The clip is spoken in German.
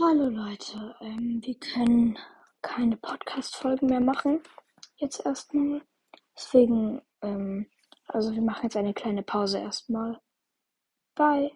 Hallo Leute, ähm, wir können keine Podcast-Folgen mehr machen. Jetzt erstmal. Deswegen, ähm, also wir machen jetzt eine kleine Pause erstmal. Bye.